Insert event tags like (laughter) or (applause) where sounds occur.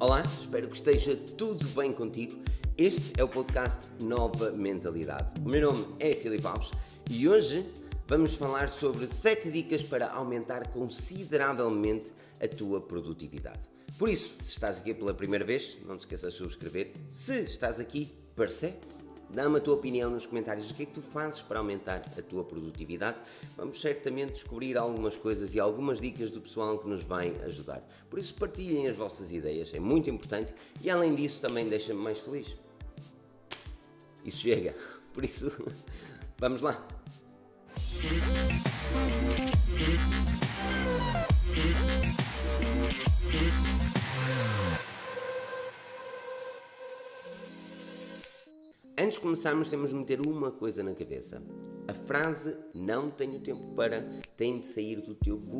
Olá, espero que esteja tudo bem contigo. Este é o podcast Nova Mentalidade. O meu nome é Filipe Alves e hoje vamos falar sobre 7 dicas para aumentar consideravelmente a tua produtividade. Por isso, se estás aqui pela primeira vez, não te esqueças de subscrever. Se estás aqui, percebe? Dá-me a tua opinião nos comentários. O que é que tu fazes para aumentar a tua produtividade? Vamos certamente descobrir algumas coisas e algumas dicas do pessoal que nos vai ajudar. Por isso, partilhem as vossas ideias, é muito importante e além disso também deixa-me mais feliz. Isso chega. (laughs) Por isso, (laughs) vamos lá. Antes de começarmos, temos de meter uma coisa na cabeça. A frase não tenho tempo para tem de sair do teu